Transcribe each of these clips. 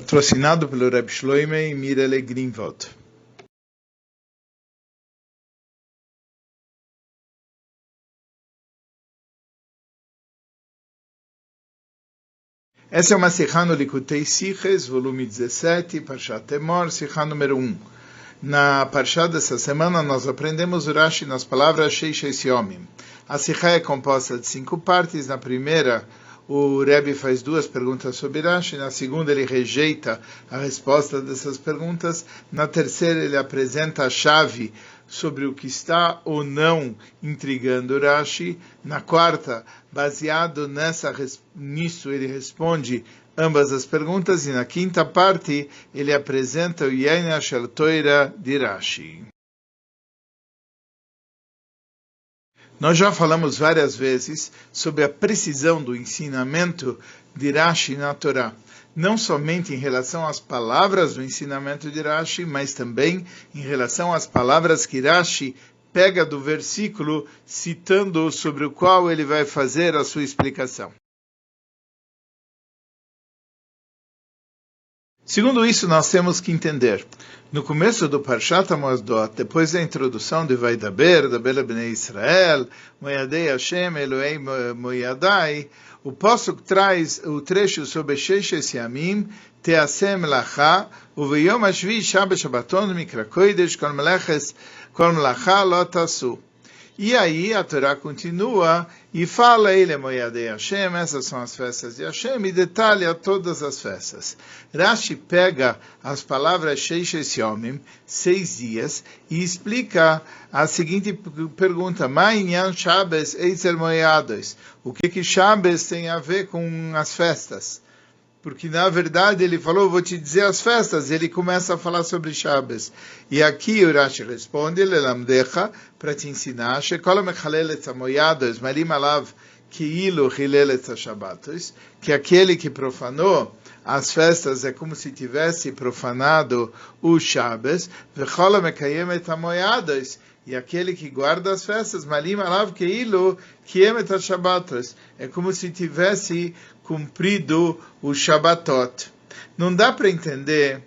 patrocinado pelo Reb Shloime e Mirele Greenwald. Essa é uma Sikha no Likutei Siches, volume 17, Parshat Temor, Sikha número 1. Na Parshat dessa semana, nós aprendemos o Rashi nas palavras Sheishes Yomim. A Sikha é composta de cinco partes. Na primeira, o Rebbe faz duas perguntas sobre Rashi, na segunda ele rejeita a resposta dessas perguntas, na terceira ele apresenta a chave sobre o que está ou não intrigando Rashi, na quarta, baseado nessa, nisso, ele responde ambas as perguntas, e na quinta parte ele apresenta o Yaina Shel Toira de Rashi. Nós já falamos várias vezes sobre a precisão do ensinamento de Rashi na Torá, não somente em relação às palavras do ensinamento de Rashi, mas também em relação às palavras que Rashi pega do versículo, citando sobre o qual ele vai fazer a sua explicação. Segundo isso, nós temos que entender. No começo do Parshat Mozdot, depois da introdução de Vaidaber, da Bela Bnei Israel, Moyadei Hashem, Elohei Moyadai, o Posuk traz o trecho sobre Sheshes Yamim, Teasem Lacha, Uveyom Ashvi Shabbat Shabbaton Mikra Koidesh, Kol Lotasu. E aí a Torá continua e fala ele Moyadei Hashem, essas são as festas de Hashem, e detalha todas as festas. Rashi pega as palavras Sheishes Yomim, seis dias, e explica a seguinte pergunta, Ma'inyan Shabbos Eitzel Moyados, o que que Shabbos tem a ver com as festas? Porque na verdade ele falou, vou te dizer as festas, ele começa a falar sobre Shabbos. E aqui o Rashi responde, Lelamdecha, para te ensinar, Shekol mechalelet amoyados, marim alav ki'ilu chilelet Shabbatos, que aquele que profanou as festas é como se tivesse profanado o Shabbos, amoyados, e aquele que guarda as festas, malim alav keilo kiemet Shabbatos, é como se tivesse cumprido o Shabbatot. Não dá para entender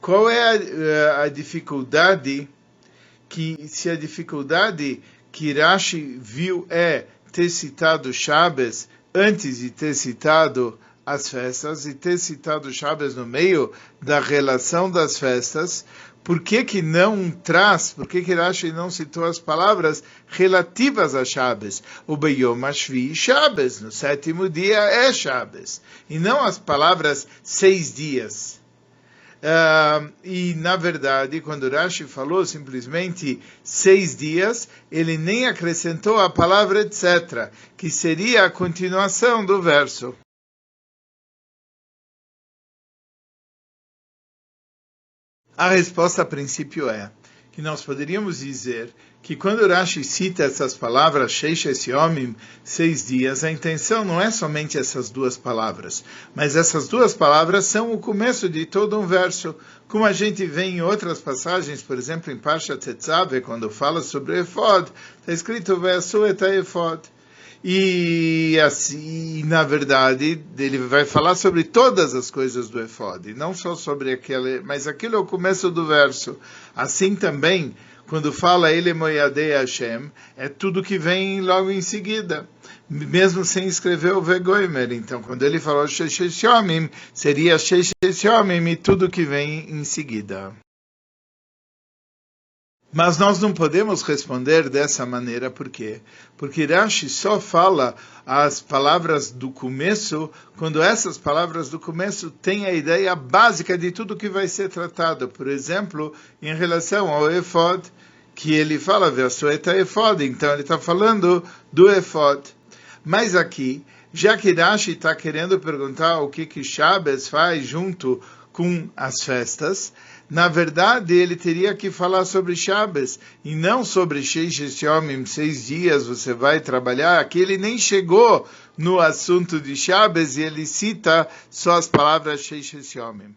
qual é a, eh, a, dificuldade que se a dificuldade que Rashi viu é ter citado Shabbos antes de ter citado as festas e ter citado Shabbos no meio da relação das festas, por que, que não traz, por que, que Rashi não citou as palavras relativas a Shabbos? O Beyom Ashvi Shabbos, no sétimo dia é Shabbos, e não as palavras seis dias. Uh, e, na verdade, quando Rashi falou simplesmente seis dias, ele nem acrescentou a palavra etc., que seria a continuação do verso. A resposta a princípio é que nós poderíamos dizer que quando Rashi cita essas palavras, Sheishes Yomim, seis dias, a intenção não é somente essas duas palavras, mas essas duas palavras são o começo de todo um verso, como a gente vê em outras passagens, por exemplo, em Parsha Tetzave, quando fala sobre Efod, está escrito Ve'asu et Efod. E assim, na verdade, ele vai falar sobre todas as coisas do Efod, não só sobre aquele, mas aquilo é o começo do verso. Assim também, quando fala ele Moyadei Hashem, é tudo que vem logo em seguida, mesmo sem escrever o Vegoimer. Então, quando ele falou Shesheshomim, seria Shesheshomim e tudo que vem em seguida. Mas nós não podemos responder dessa maneira, por quê? Porque Rashi só fala as palavras do começo, quando essas palavras do começo têm a ideia básica de tudo que vai ser tratado. Por exemplo, em relação ao Efod, que ele fala, Versueta Efod, então ele está falando do Efod. Mas aqui, já que Rashi está querendo perguntar o que que Shabbos faz junto com as festas, na verdade ele teria que falar sobre Shabbos e não sobre Sheish Yomim, seis dias você vai trabalhar. Aqui ele nem chegou no assunto de Shabbos e ele cita só as palavras Sheish Yomim.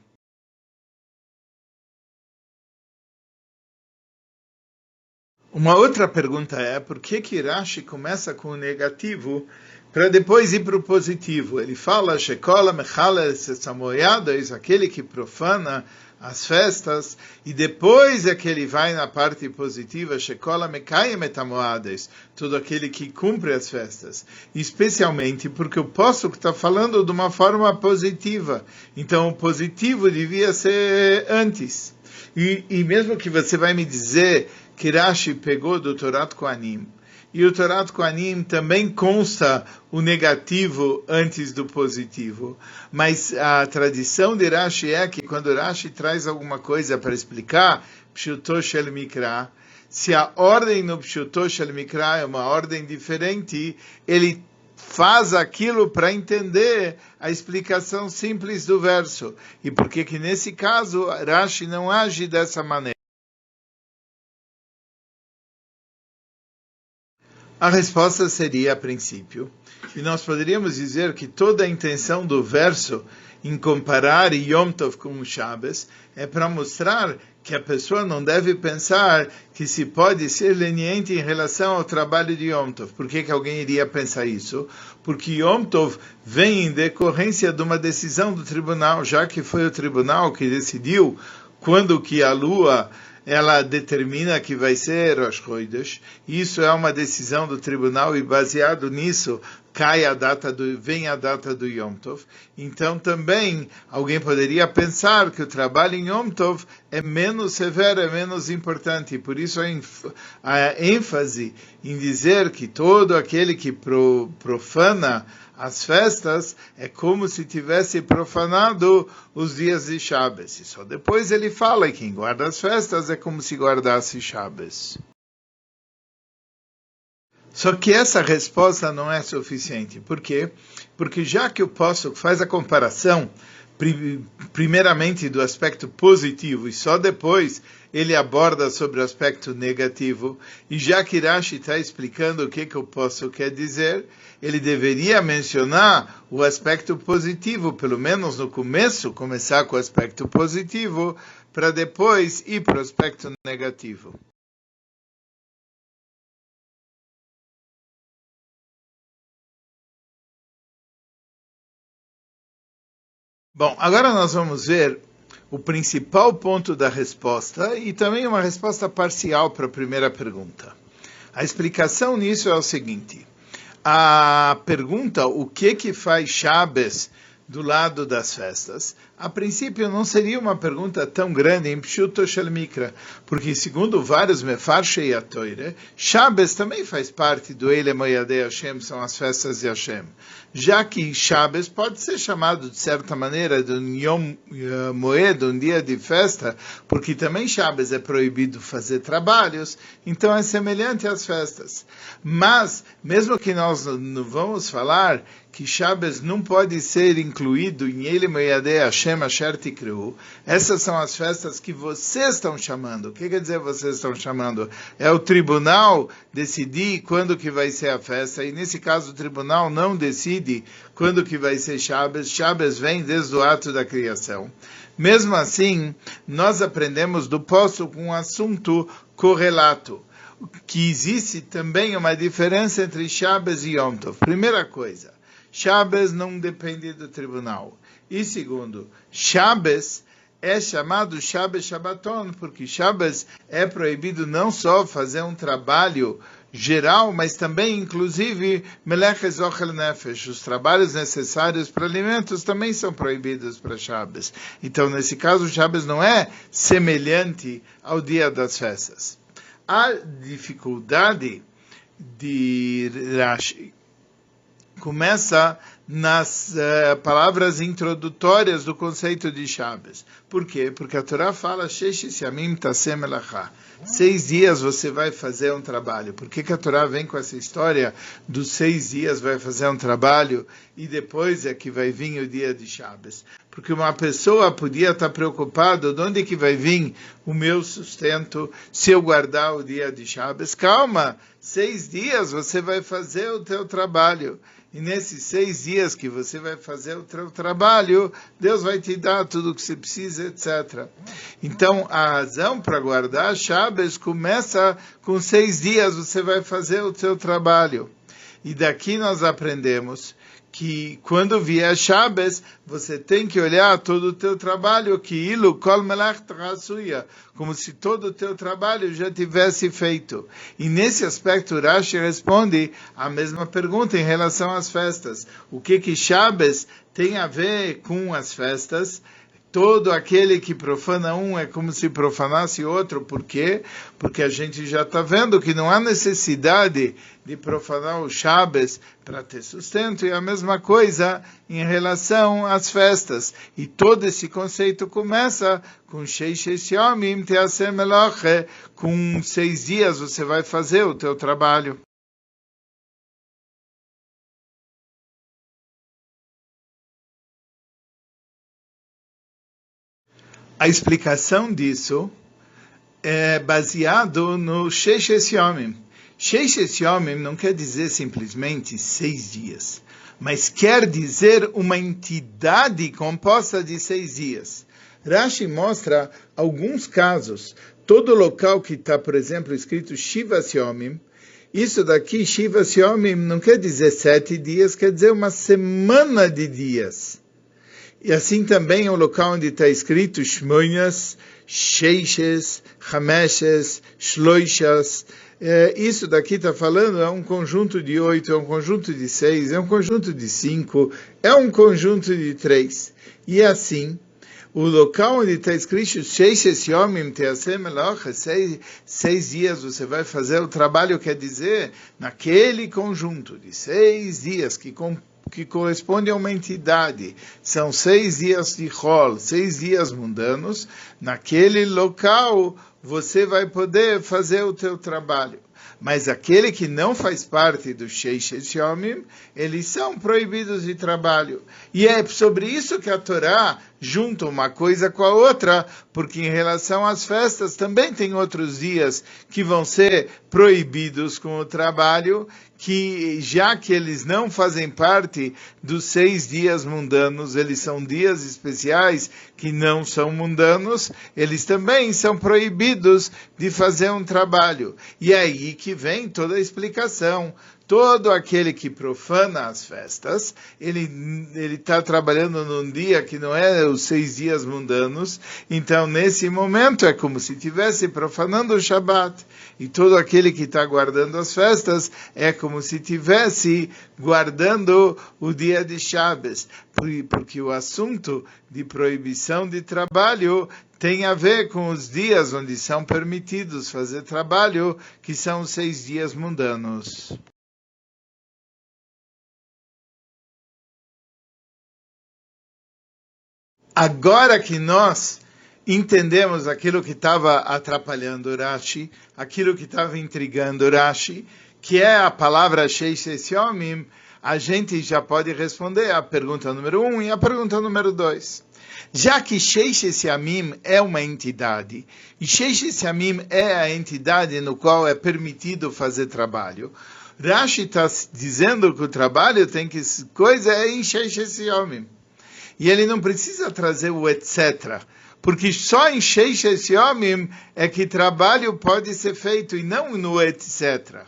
Uma outra pergunta é por que que Rashi começa com o negativo para depois ir para o positivo. Ele fala, Shekola Mechala Samoyadas, aquele que profana as festas, e depois é que ele vai na parte positiva, Shekola Mekayem Etamoades, todo aquele que cumpre as festas. Especialmente porque o posso está falando de uma forma positiva. Então o positivo devia ser antes. E, e mesmo que você vai me dizer que Rashi pegou do Torat Koanim, e o Torat Koanim também consta o negativo antes do positivo. Mas a tradição de Rashi é que quando Rashi traz alguma coisa para explicar, Pshuto Shel Mikra, se a ordem no Pshuto Shel Mikra é uma ordem diferente, ele faz aquilo para entender a explicação simples do verso. E por que que nesse caso Rashi não age dessa maneira? A resposta seria, a princípio, e nós poderíamos dizer que toda a intenção do verso em comparar Yom Tov com Shabbos é para mostrar que a pessoa não deve pensar que se pode ser leniente em relação ao trabalho de Yom Tov. Por que, que alguém iria pensar isso? Porque Yom Tov vem em decorrência de uma decisão do tribunal, já que foi o tribunal que decidiu quando que a lua ela determina que vai ser Rosh Chodesh. Isso é uma decisão do tribunal e baseado nisso cai a data do vem a data do Yom Tov. Então também alguém poderia pensar que o trabalho em Yom Tov é menos severo, é menos importante. Por isso a ênfase em dizer que todo aquele que profana as festas é como se tivesse profanado os dias de Shabbos. E só depois ele fala que quem guarda as festas é como se guardasse Shabbos. Só que essa resposta não é suficiente. Por quê? Porque já que eu posso faz a comparação primeiramente do aspecto positivo e só depois ele aborda sobre o aspecto negativo. E já que Rashi está explicando o que, que eu posso quer dizer, ele deveria mencionar o aspecto positivo, pelo menos no começo, começar com o aspecto positivo, para depois ir para o aspecto negativo. Bom, agora nós vamos ver o principal ponto da resposta e também uma resposta parcial para a primeira pergunta. A explicação nisso é o seguinte: a pergunta o que que faz Shabbos do lado das festas, a princípio não seria uma pergunta tão grande em Pshuto Mikra, porque segundo vários Mefarshei Toire, Shabbos também faz parte do Ele Moyadei Hashem, são as festas de Hashem. Já que Shabbos pode ser chamado de certa maneira de um Yom uh, Moed, um dia de festa, porque também Shabbos é proibido fazer trabalhos, então é semelhante às festas. Mas, mesmo que nós não vamos falar que Shabbos não pode ser incluído em Ele Moyadei Hashem Asher Tikreu. Essas são as festas que vocês estão chamando. O que quer dizer vocês estão chamando? É o tribunal decidir quando que vai ser a festa, e nesse caso o tribunal não decide quando que vai ser Shabbos. Shabbos vem desde o ato da criação. Mesmo assim, nós aprendemos do com um assunto correlato que existe também uma diferença entre Shabbos e Yom Tov. Primeira coisa, Shabbos não depende do tribunal. E segundo, Shabbos é chamado Shabbos Shabbaton, porque Shabbos é proibido não só fazer um trabalho geral, mas também, inclusive, Meleches Ochel Nefesh, os trabalhos necessários para alimentos também são proibidos para Shabbos. Então, nesse caso, Shabbos não é semelhante ao dia das festas. A dificuldade de Rashi começa nas uh, palavras introdutórias do conceito de Shabbos. Por quê? Porque a Torá fala Seis dias você vai fazer um trabalho. Por que, que a Torá vem com essa história dos seis dias vai fazer um trabalho e depois é que vai vir o dia de Shabbos? Porque uma pessoa podia estar preocupada de onde que vai vir o meu sustento se eu guardar o dia de Shabbos. Calma, seis dias você vai fazer o teu trabalho e nesses seis dias que você vai fazer o seu trabalho, Deus vai te dar tudo o que você precisa, etc. Então, a razão para guardar Shabbos começa com seis dias você vai fazer o seu trabalho. E daqui nós aprendemos que quando vier Shabbos, você tem que olhar todo o teu trabalho, que ilu kol como se todo o teu trabalho já tivesse feito. E nesse aspecto, Rashi responde a mesma pergunta em relação às festas. O que que Shabbos tem a ver com as festas? Todo aquele que profana um é como se profanasse outro. Por quê? Porque a gente já está vendo que não há necessidade de profanar o Shabbos para ter sustento. E a mesma coisa em relação às festas. E todo esse conceito começa com Sheish Yomim Teasem. Com seis dias você vai fazer o teu trabalho. A explicação disso é baseado no. Sheshes Yomim não quer dizer simplesmente seis dias, mas quer dizer uma entidade composta de seis dias. Rashi mostra alguns casos. Todo local que está, por exemplo, escrito Shiva Yomim, isso daqui, Shiva Yomim, não quer dizer sete dias, quer dizer uma semana de dias. E assim também o local onde está escrito Shmoinas, Sheixes, Hameshes, Shloishas. É, isso daqui está falando é um conjunto de oito, é um conjunto de seis, é um conjunto de cinco, é um conjunto de três. E assim, o local onde está escrito Sheixes Yomim Teasem seis, seis dias você vai fazer o trabalho, quer dizer, naquele conjunto de seis dias que que corresponde a uma entidade. São seis dias de rol, seis dias mundanos. Naquele local você vai poder fazer o teu trabalho. Mas aquele que não faz parte do Sheishes Yomim, eles são proibidos de trabalho. E é sobre isso que a Torá junta uma coisa com a outra, porque em relação às festas também tem outros dias que vão ser proibidos com o trabalho, que já que eles não fazem parte dos seis dias mundanos, eles são dias especiais que não são mundanos, eles também são proibidos de fazer um trabalho. E é que vem toda a explicação todo aquele que profana as festas, ele está trabalhando num dia que não é os seis dias mundanos, então nesse momento é como se estivesse profanando o Shabat. E todo aquele que está guardando as festas é como se estivesse guardando o dia de Shabbos, porque o assunto de proibição de trabalho tem a ver com os dias onde são permitidos fazer trabalho, que são os seis dias mundanos. Agora que nós entendemos aquilo que estava atrapalhando Rashi, aquilo que estava intrigando Rashi, que é a palavra Sheishes Yomim, a gente já pode responder a pergunta número um e a pergunta número dois. Já que Sheishes Yamim é uma entidade, e Sheishes Yamim é a entidade no qual é permitido fazer trabalho, Rashi está dizendo que o trabalho tem que coisa é em Sheishes Yomim. E ele não precisa trazer o etc. Porque só em Sheishes Yomim é que trabalho pode ser feito e não no etc.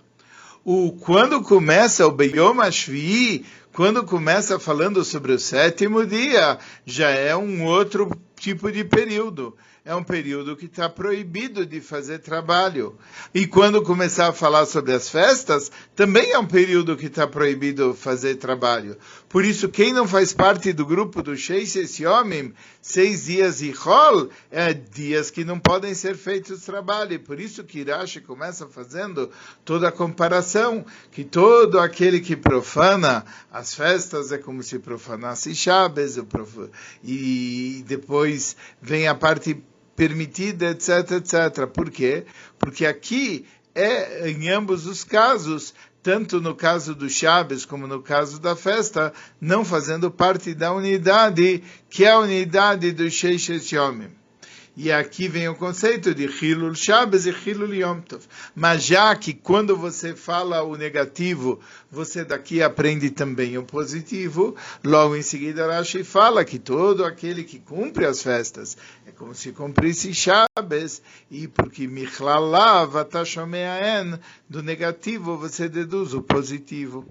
O, quando começa o Beyom Ashvi, quando começa falando sobre o sétimo dia, já é um outro tipo de período é um período que está proibido de fazer trabalho. E quando começar a falar sobre as festas, também é um período que está proibido fazer trabalho. Por isso, quem não faz parte do grupo do Sheishes Yomim, seis dias e Hol, é dias que não podem ser feitos trabalho. E por isso que Irashi começa fazendo toda a comparação, que todo aquele que profana as festas é como se profanasse Shabbos, e depois vem a parte permitida, etc, etc. Por quê? Porque aqui é, em ambos os casos, tanto no caso do Chaves como no caso da festa, não fazendo parte da unidade, que é a unidade do Sheishes Yomim. E aqui vem o conceito de Hilul Shabbos e Hilul Yom Tov. Mas já que quando você fala o negativo, você daqui aprende também o positivo, logo em seguida Rashi fala que todo aquele que cumpre as festas é como se cumprisse Shabbos, e porque Michlalav Atashomeaen, do negativo você deduz o positivo.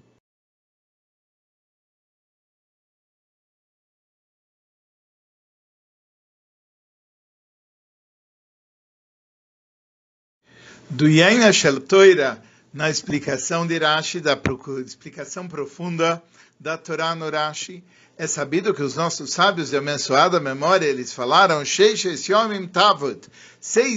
Do Yaina Shel Toira, na explicação de Rashi, da explicação profunda da Torá no Rashi, é sabido que os nossos sábios de abençoada memória, eles falaram, seis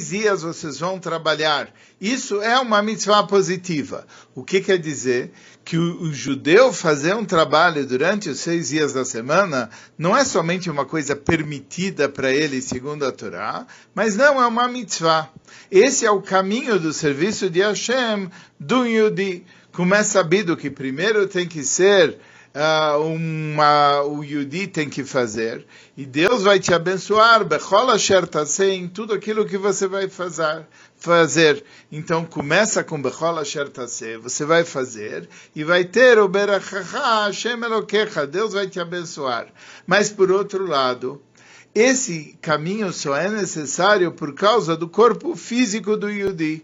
dias vocês vão trabalhar. Isso é uma mitzvah positiva. O que quer dizer? Que o, o judeu fazer um trabalho durante os seis dias da semana não é somente uma coisa permitida para ele segundo a Torá, mas não é uma mitzvah. Esse é o caminho do serviço de Hashem do Yudi. Como é sabido que primeiro tem que ser uh, uma, o Yudi tem que fazer, e Deus vai te abençoar, em tudo aquilo que você vai fazer. fazer. Então começa com Bechol Asher você vai fazer, e vai ter o Berachacha Hashem Elokecha, Deus vai te abençoar. Mas por outro lado, esse caminho só é necessário por causa do corpo físico do Yudi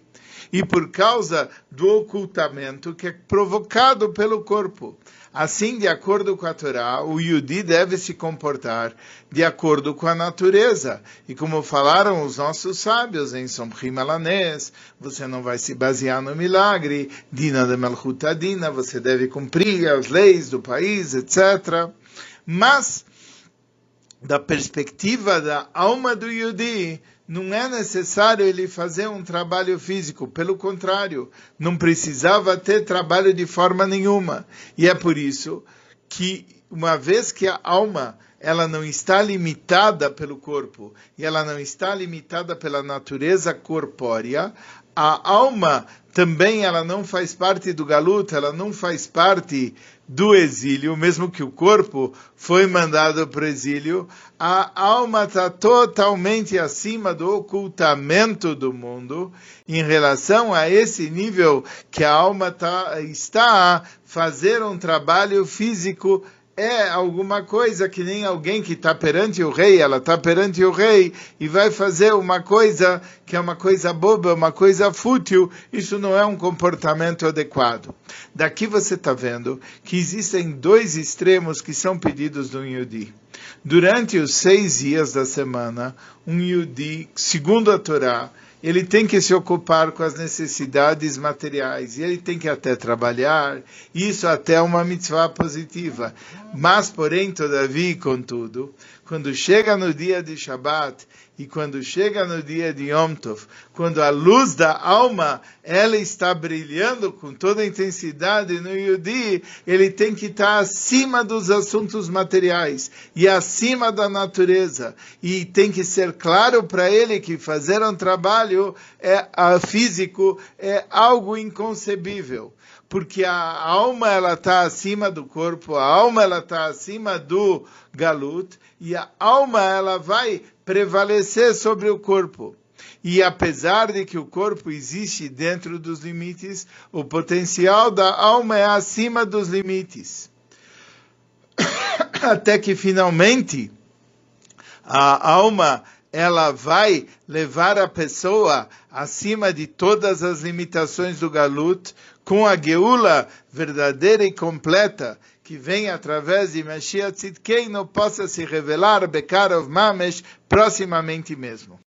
e por causa do ocultamento que é provocado pelo corpo. Assim, de acordo com a Torá, o Yudi deve se comportar de acordo com a natureza. E como falaram os nossos sábios em Somchim Alanés, você não vai se basear no milagre, Dina de Malchutadina, você deve cumprir as leis do país, etc. Mas, da perspectiva da alma do Yudi, não é necessário ele fazer um trabalho físico, pelo contrário, não precisava ter trabalho de forma nenhuma. E é por isso que, uma vez que a alma ela não está limitada pelo corpo e ela não está limitada pela natureza corpórea, a alma também ela não faz parte do galuto, ela não faz parte do exílio, mesmo que o corpo foi mandado para o exílio, a alma está totalmente acima do ocultamento do mundo em relação a esse nível que a alma tá, está a fazer um trabalho físico é alguma coisa que nem alguém que está perante o rei, ela está perante o rei e vai fazer uma coisa que é uma coisa boba, uma coisa fútil, isso não é um comportamento adequado. Daqui você está vendo que existem dois extremos que são pedidos do Yudi. Durante os seis dias da semana, um Yudi, segundo a Torá, ele tem que se ocupar com as necessidades materiais, e ele tem que até trabalhar, isso até é uma mitzvah positiva. Mas, porém, todavia, contudo, quando chega no dia de Shabbat e quando chega no dia de Yom Tov, quando a luz da alma ela está brilhando com toda a intensidade no Yudi, ele tem que estar acima dos assuntos materiais e acima da natureza. E tem que ser claro para ele que fazer um trabalho é, físico é algo inconcebível porque a alma ela está acima do corpo, a alma ela está acima do galut e a alma ela vai prevalecer sobre o corpo. E apesar de que o corpo existe dentro dos limites, o potencial da alma é acima dos limites. Até que finalmente a alma ela vai levar a pessoa acima de todas as limitações do galut, com a geula verdadeira e completa, que vem através de Mashiach Tzidkeinu, possa se revelar Bekarov Mamesh proximamente mesmo.